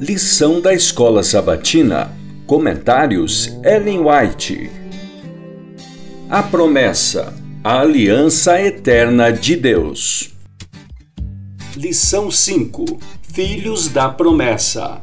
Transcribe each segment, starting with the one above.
Lição da Escola Sabatina. Comentários Ellen White. A promessa. A aliança eterna de Deus. Lição 5. Filhos da promessa.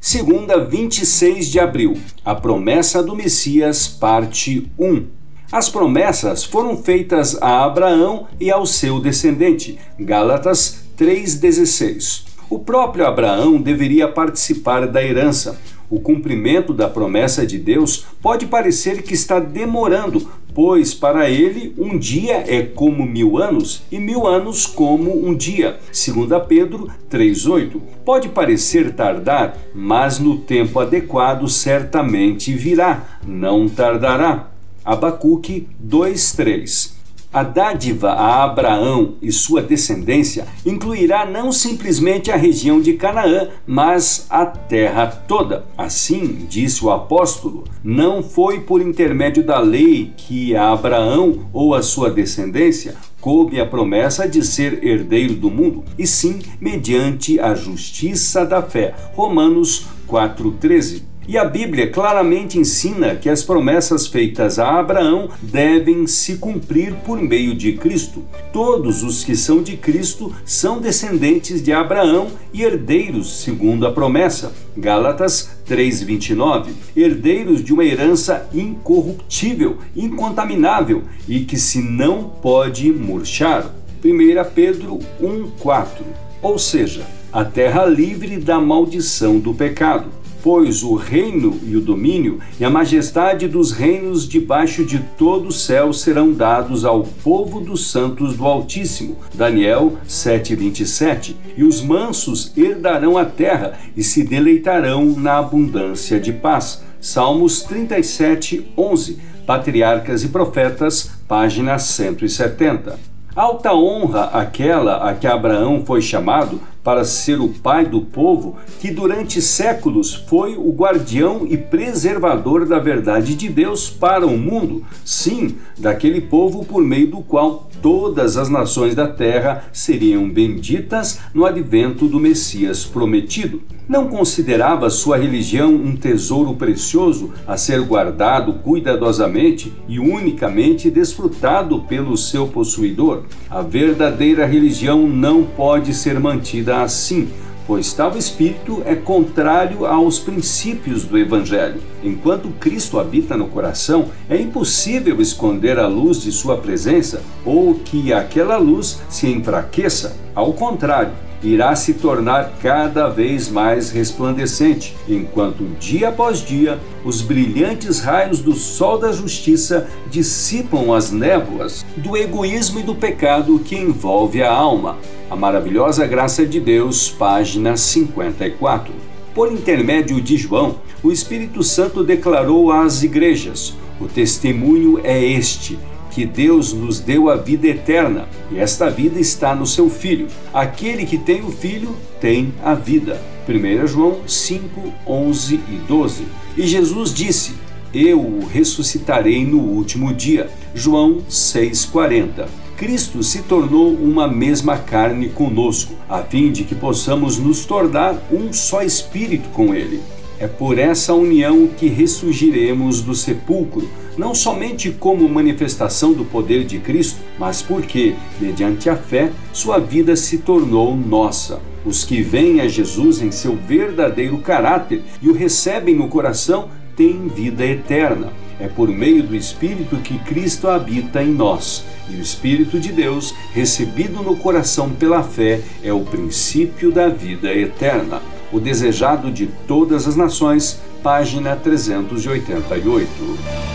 Segunda, 26 de abril. A promessa do Messias, parte 1. As promessas foram feitas a Abraão e ao seu descendente. Gálatas 3:16. O próprio Abraão deveria participar da herança. O cumprimento da promessa de Deus pode parecer que está demorando, pois para ele um dia é como mil anos e mil anos como um dia. 2 Pedro 3,8. Pode parecer tardar, mas no tempo adequado certamente virá, não tardará. Abacuque 2,3 a dádiva a Abraão e sua descendência incluirá não simplesmente a região de Canaã, mas a terra toda. Assim, disse o apóstolo, não foi por intermédio da lei que a Abraão ou a sua descendência coube a promessa de ser herdeiro do mundo, e sim mediante a justiça da fé. Romanos 4:13. E a Bíblia claramente ensina que as promessas feitas a Abraão devem se cumprir por meio de Cristo. Todos os que são de Cristo são descendentes de Abraão e herdeiros segundo a promessa. Gálatas 3:29. Herdeiros de uma herança incorruptível, incontaminável e que se não pode murchar. 1 Pedro 1:4. Ou seja, a terra livre da maldição do pecado pois o reino e o domínio e a majestade dos reinos debaixo de todo o céu serão dados ao povo dos santos do Altíssimo. Daniel 7:27. E os mansos herdarão a terra e se deleitarão na abundância de paz. Salmos 37:11. Patriarcas e Profetas, página 170. Alta honra aquela a que Abraão foi chamado para ser o pai do povo, que durante séculos foi o guardião e preservador da verdade de Deus para o mundo, sim, daquele povo por meio do qual todas as nações da terra seriam benditas no advento do Messias prometido. Não considerava sua religião um tesouro precioso a ser guardado cuidadosamente e unicamente desfrutado pelo seu possuidor? A verdadeira religião não pode ser mantida assim, pois tal espírito é contrário aos princípios do Evangelho. Enquanto Cristo habita no coração, é impossível esconder a luz de sua presença ou que aquela luz se enfraqueça. Ao contrário, irá se tornar cada vez mais resplandecente, enquanto dia após dia os brilhantes raios do sol da justiça dissipam as névoas do egoísmo e do pecado que envolve a alma. A maravilhosa graça de Deus, página 54. Por intermédio de João, o Espírito Santo declarou às igrejas: o testemunho é este que Deus nos deu a vida eterna, e esta vida está no seu Filho. Aquele que tem o Filho tem a vida. 1 João 5, 11 e 12. E Jesus disse: Eu o ressuscitarei no último dia. João 6,40. Cristo se tornou uma mesma carne conosco, a fim de que possamos nos tornar um só espírito com Ele. É por essa união que ressurgiremos do sepulcro, não somente como manifestação do poder de Cristo, mas porque, mediante a fé, sua vida se tornou nossa. Os que veem a Jesus em seu verdadeiro caráter e o recebem no coração têm vida eterna. É por meio do Espírito que Cristo habita em nós. E o Espírito de Deus, recebido no coração pela fé, é o princípio da vida eterna. O Desejado de Todas as Nações, página 388.